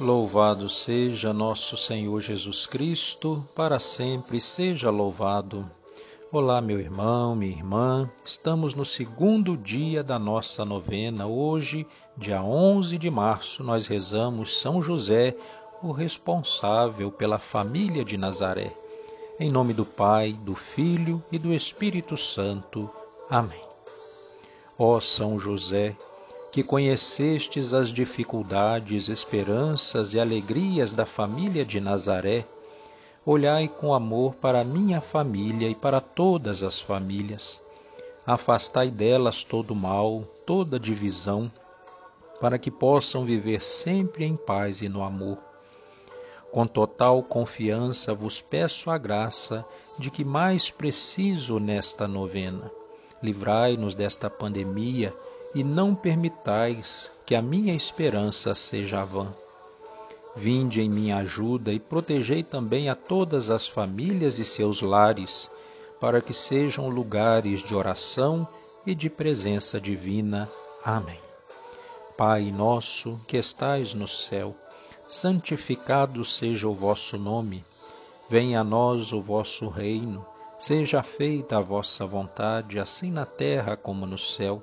Louvado seja nosso Senhor Jesus Cristo, para sempre seja louvado. Olá, meu irmão, minha irmã. Estamos no segundo dia da nossa novena. Hoje, dia 11 de março, nós rezamos São José, o responsável pela família de Nazaré. Em nome do Pai, do Filho e do Espírito Santo. Amém. Ó São José, que conhecestes as dificuldades, esperanças e alegrias da família de Nazaré, olhai com amor para a minha família e para todas as famílias. Afastai delas todo mal, toda divisão, para que possam viver sempre em paz e no amor. Com total confiança vos peço a graça de que mais preciso nesta novena. Livrai-nos desta pandemia e não permitais que a minha esperança seja vã. Vinde em minha ajuda e protegei também a todas as famílias e seus lares, para que sejam lugares de oração e de presença divina. Amém. Pai nosso que estais no céu, santificado seja o vosso nome. Venha a nós o vosso reino. Seja feita a vossa vontade, assim na terra como no céu.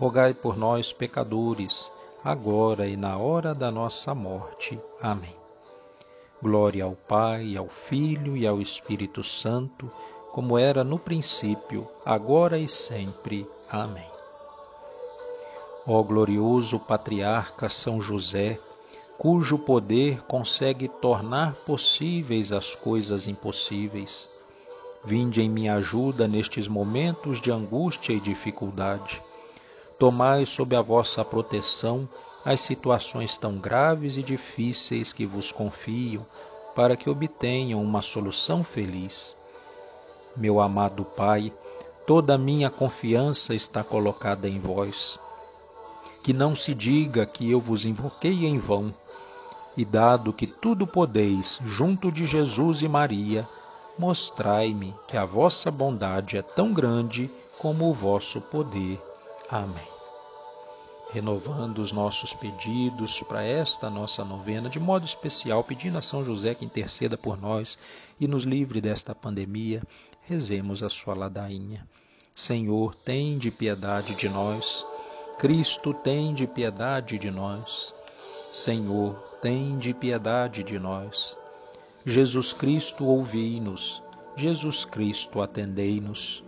rogai por nós, pecadores, agora e na hora da nossa morte. Amém. Glória ao Pai, ao Filho e ao Espírito Santo, como era no princípio, agora e sempre. Amém. Ó glorioso patriarca São José, cujo poder consegue tornar possíveis as coisas impossíveis, vinde em minha ajuda nestes momentos de angústia e dificuldade Tomai sob a vossa proteção as situações tão graves e difíceis que vos confio, para que obtenham uma solução feliz. Meu amado Pai, toda a minha confiança está colocada em vós. Que não se diga que eu vos invoquei em vão, e dado que tudo podeis junto de Jesus e Maria, mostrai-me que a vossa bondade é tão grande como o vosso poder. Amém. Renovando os nossos pedidos para esta nossa novena, de modo especial, pedindo a São José que interceda por nós e nos livre desta pandemia, rezemos a sua ladainha. Senhor, tem de piedade de nós. Cristo, tem de piedade de nós. Senhor, tem de piedade de nós. Jesus Cristo, ouvi-nos. Jesus Cristo, atendei-nos.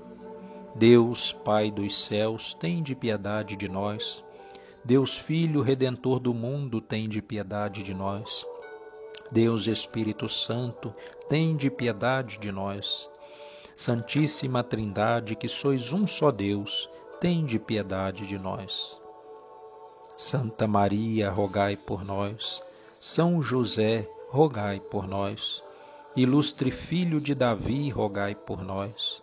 Deus, Pai dos céus, tem de piedade de nós. Deus Filho Redentor do mundo, tem de piedade de nós. Deus Espírito Santo, tem de piedade de nós. Santíssima Trindade, que sois um só Deus, tem de piedade de nós. Santa Maria, rogai por nós. São José, rogai por nós. Ilustre Filho de Davi, rogai por nós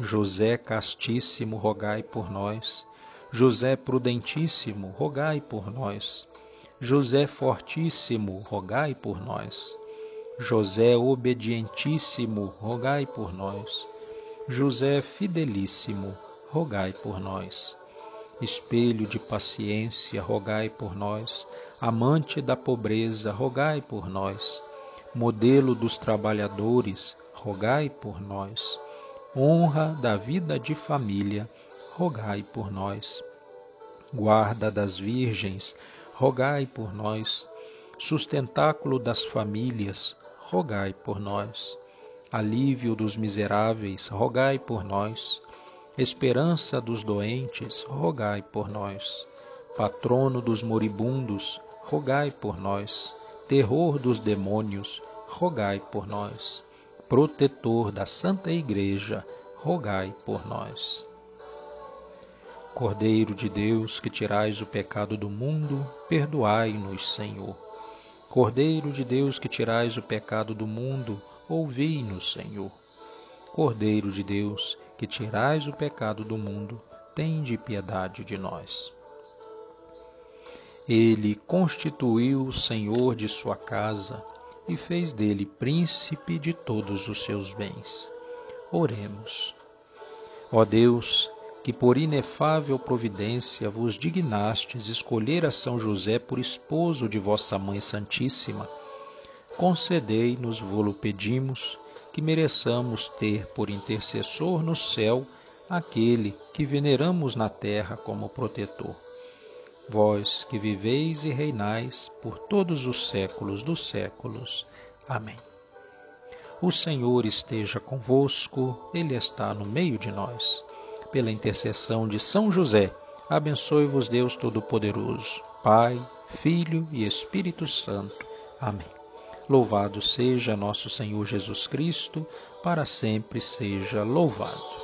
José Castíssimo, rogai por nós. José Prudentíssimo, rogai por nós. José Fortíssimo, rogai por nós. José Obedientíssimo, rogai por nós. José Fidelíssimo, rogai por nós. Espelho de paciência, rogai por nós. Amante da pobreza, rogai por nós. Modelo dos trabalhadores, rogai por nós honra da vida de família, rogai por nós. Guarda das virgens, rogai por nós. Sustentáculo das famílias, rogai por nós. Alívio dos miseráveis, rogai por nós. Esperança dos doentes, rogai por nós. Patrono dos moribundos, rogai por nós. Terror dos demônios, rogai por nós. Protetor da Santa Igreja, rogai por nós. Cordeiro de Deus, que tirais o pecado do mundo, perdoai-nos, Senhor. Cordeiro de Deus, que tirais o pecado do mundo, ouvi-nos, Senhor. Cordeiro de Deus, que tirais o pecado do mundo, tende piedade de nós. Ele constituiu o Senhor de sua casa e fez dele príncipe de todos os seus bens. Oremos. Ó Deus, que por inefável providência vos dignastes escolher a São José por esposo de vossa Mãe Santíssima, concedei-nos, vô-lo pedimos, que mereçamos ter por intercessor no céu aquele que veneramos na terra como protetor. Vós que viveis e reinais por todos os séculos dos séculos. Amém. O Senhor esteja convosco, Ele está no meio de nós pela intercessão de São José, abençoe-vos Deus Todo-Poderoso, Pai, Filho e Espírito Santo. Amém. Louvado seja nosso Senhor Jesus Cristo, para sempre seja louvado.